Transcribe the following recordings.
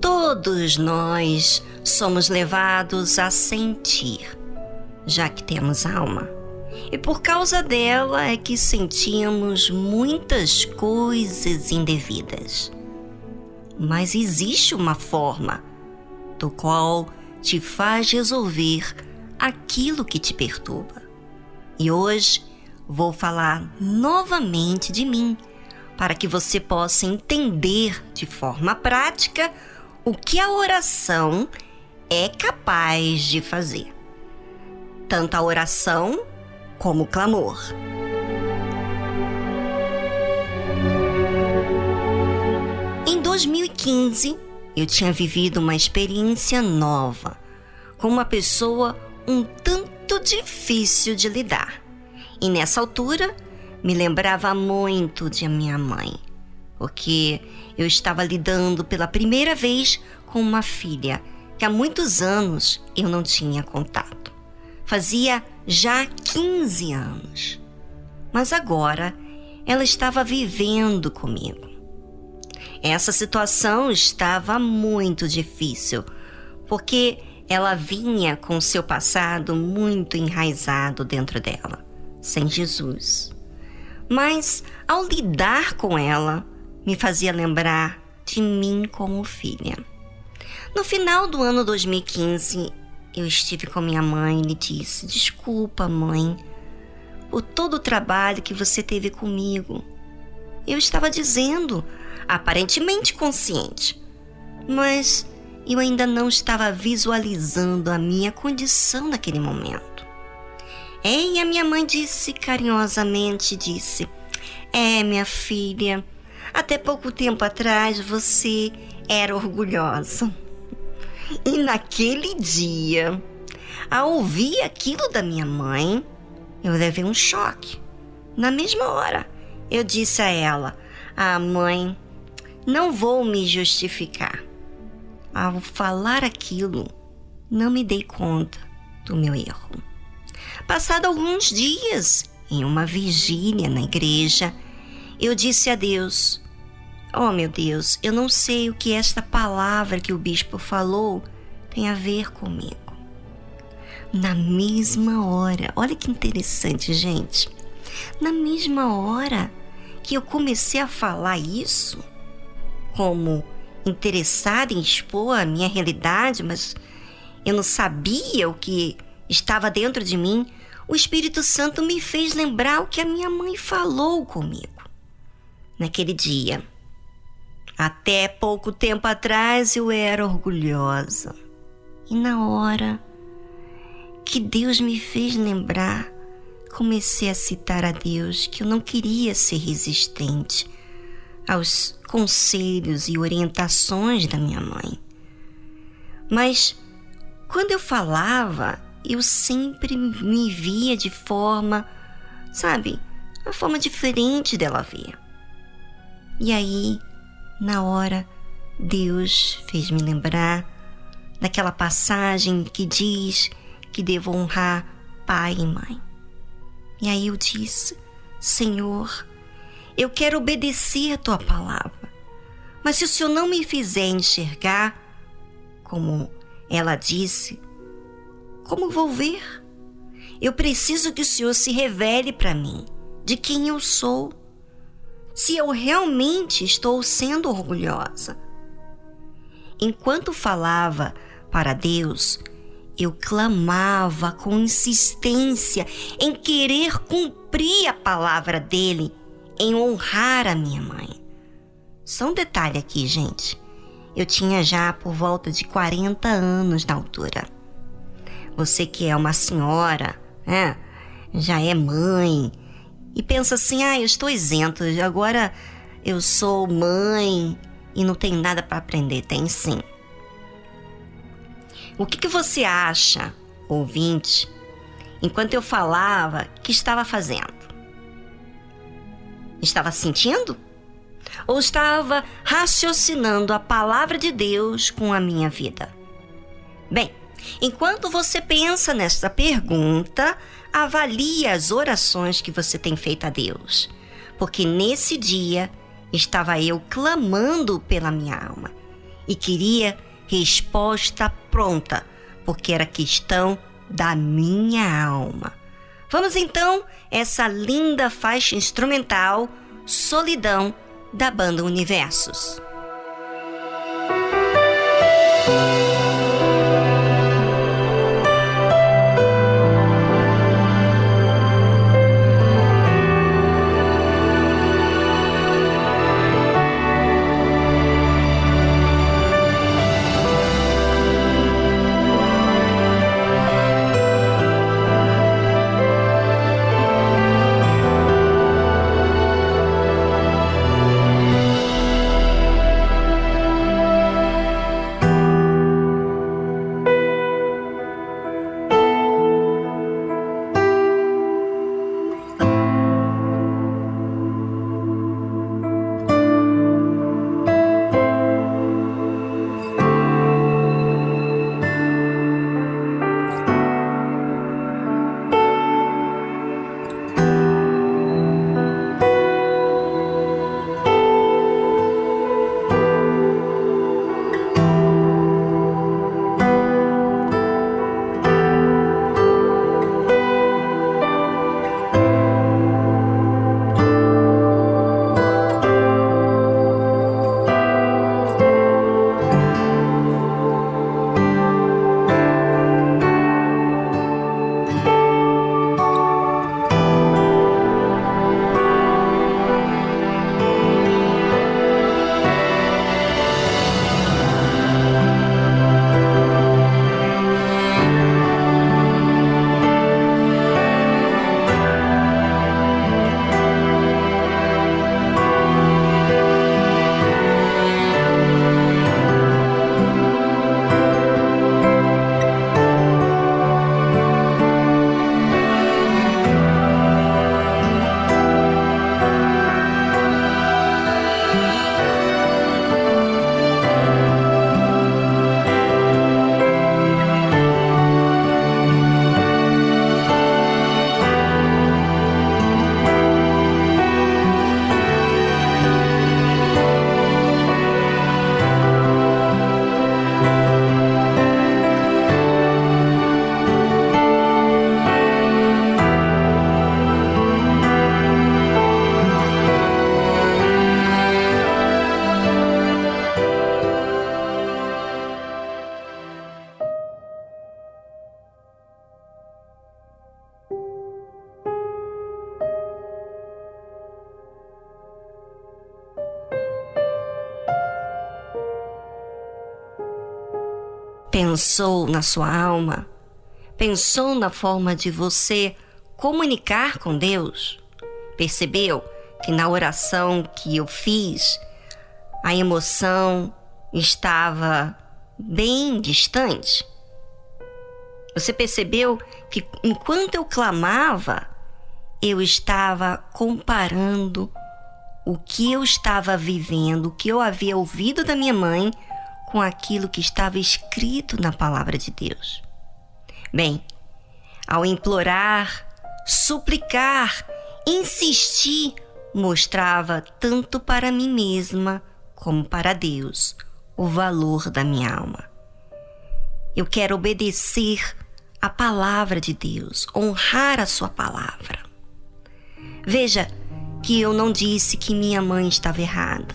Todos nós somos levados a sentir, já que temos alma. E por causa dela é que sentimos muitas coisas indevidas. Mas existe uma forma do qual te faz resolver aquilo que te perturba. E hoje vou falar novamente de mim, para que você possa entender de forma prática o que a oração é capaz de fazer. Tanto a oração como o clamor. 2015, eu tinha vivido uma experiência nova com uma pessoa um tanto difícil de lidar. E nessa altura, me lembrava muito de minha mãe porque eu estava lidando pela primeira vez com uma filha que há muitos anos eu não tinha contato. Fazia já 15 anos. Mas agora ela estava vivendo comigo. Essa situação estava muito difícil, porque ela vinha com seu passado muito enraizado dentro dela, sem Jesus. Mas ao lidar com ela, me fazia lembrar de mim como filha. No final do ano 2015, eu estive com minha mãe e lhe disse: Desculpa, mãe, por todo o trabalho que você teve comigo. Eu estava dizendo, aparentemente consciente, mas eu ainda não estava visualizando a minha condição naquele momento. E a minha mãe disse carinhosamente, disse: É, minha filha, até pouco tempo atrás você era orgulhosa. E naquele dia, ao ouvir aquilo da minha mãe, eu levei um choque. Na mesma hora, eu disse a ela: Ah, mãe, não vou me justificar. Ao falar aquilo, não me dei conta do meu erro. Passado alguns dias, em uma vigília na igreja, eu disse a Deus: Oh, meu Deus, eu não sei o que esta palavra que o bispo falou tem a ver comigo. Na mesma hora, olha que interessante, gente. Na mesma hora que eu comecei a falar isso, como interessada em expor a minha realidade, mas eu não sabia o que estava dentro de mim, o Espírito Santo me fez lembrar o que a minha mãe falou comigo naquele dia. Até pouco tempo atrás eu era orgulhosa. E na hora que Deus me fez lembrar, comecei a citar a Deus que eu não queria ser resistente aos conselhos e orientações da minha mãe. Mas quando eu falava, eu sempre me via de forma, sabe, uma forma diferente dela ver. E aí na hora, Deus fez me lembrar daquela passagem que diz que devo honrar pai e mãe. E aí eu disse: Senhor, eu quero obedecer a tua palavra, mas se o Senhor não me fizer enxergar, como ela disse, como vou ver? Eu preciso que o Senhor se revele para mim de quem eu sou se eu realmente estou sendo orgulhosa. Enquanto falava para Deus, eu clamava com insistência em querer cumprir a palavra dele, em honrar a minha mãe. Só um detalhe aqui, gente. Eu tinha já por volta de 40 anos na altura. Você que é uma senhora, né? Já é mãe, e pensa assim: ah, eu estou isento, agora eu sou mãe e não tem nada para aprender. Tem sim. O que, que você acha, ouvinte, enquanto eu falava, que estava fazendo? Estava sentindo? Ou estava raciocinando a palavra de Deus com a minha vida? Bem, enquanto você pensa nesta pergunta, avalie as orações que você tem feito a Deus. Porque nesse dia estava eu clamando pela minha alma e queria resposta pronta, porque era questão da minha alma. Vamos então essa linda faixa instrumental Solidão da banda Universos. Pensou na sua alma? Pensou na forma de você comunicar com Deus? Percebeu que na oração que eu fiz, a emoção estava bem distante? Você percebeu que enquanto eu clamava, eu estava comparando o que eu estava vivendo, o que eu havia ouvido da minha mãe com aquilo que estava escrito na palavra de Deus. Bem, ao implorar, suplicar, insistir, mostrava tanto para mim mesma como para Deus o valor da minha alma. Eu quero obedecer a palavra de Deus, honrar a sua palavra. Veja que eu não disse que minha mãe estava errada,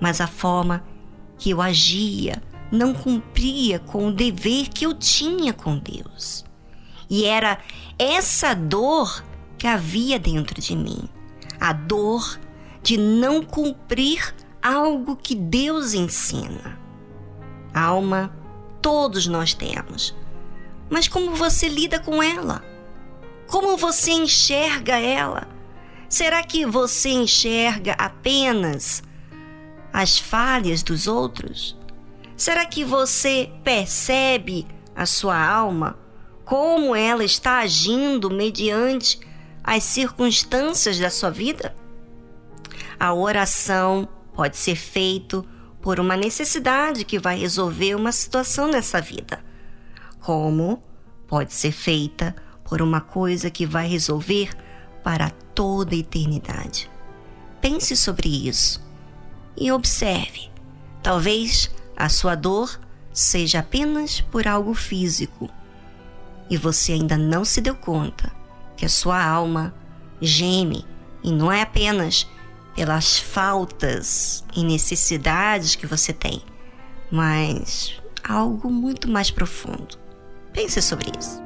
mas a forma que eu agia não cumpria com o dever que eu tinha com Deus. E era essa dor que havia dentro de mim, a dor de não cumprir algo que Deus ensina. Alma, todos nós temos. Mas como você lida com ela? Como você enxerga ela? Será que você enxerga apenas as falhas dos outros? Será que você percebe a sua alma, como ela está agindo mediante as circunstâncias da sua vida? A oração pode ser feita por uma necessidade que vai resolver uma situação nessa vida, como pode ser feita por uma coisa que vai resolver para toda a eternidade. Pense sobre isso e observe. Talvez a sua dor seja apenas por algo físico e você ainda não se deu conta que a sua alma geme e não é apenas pelas faltas e necessidades que você tem, mas algo muito mais profundo. Pense sobre isso.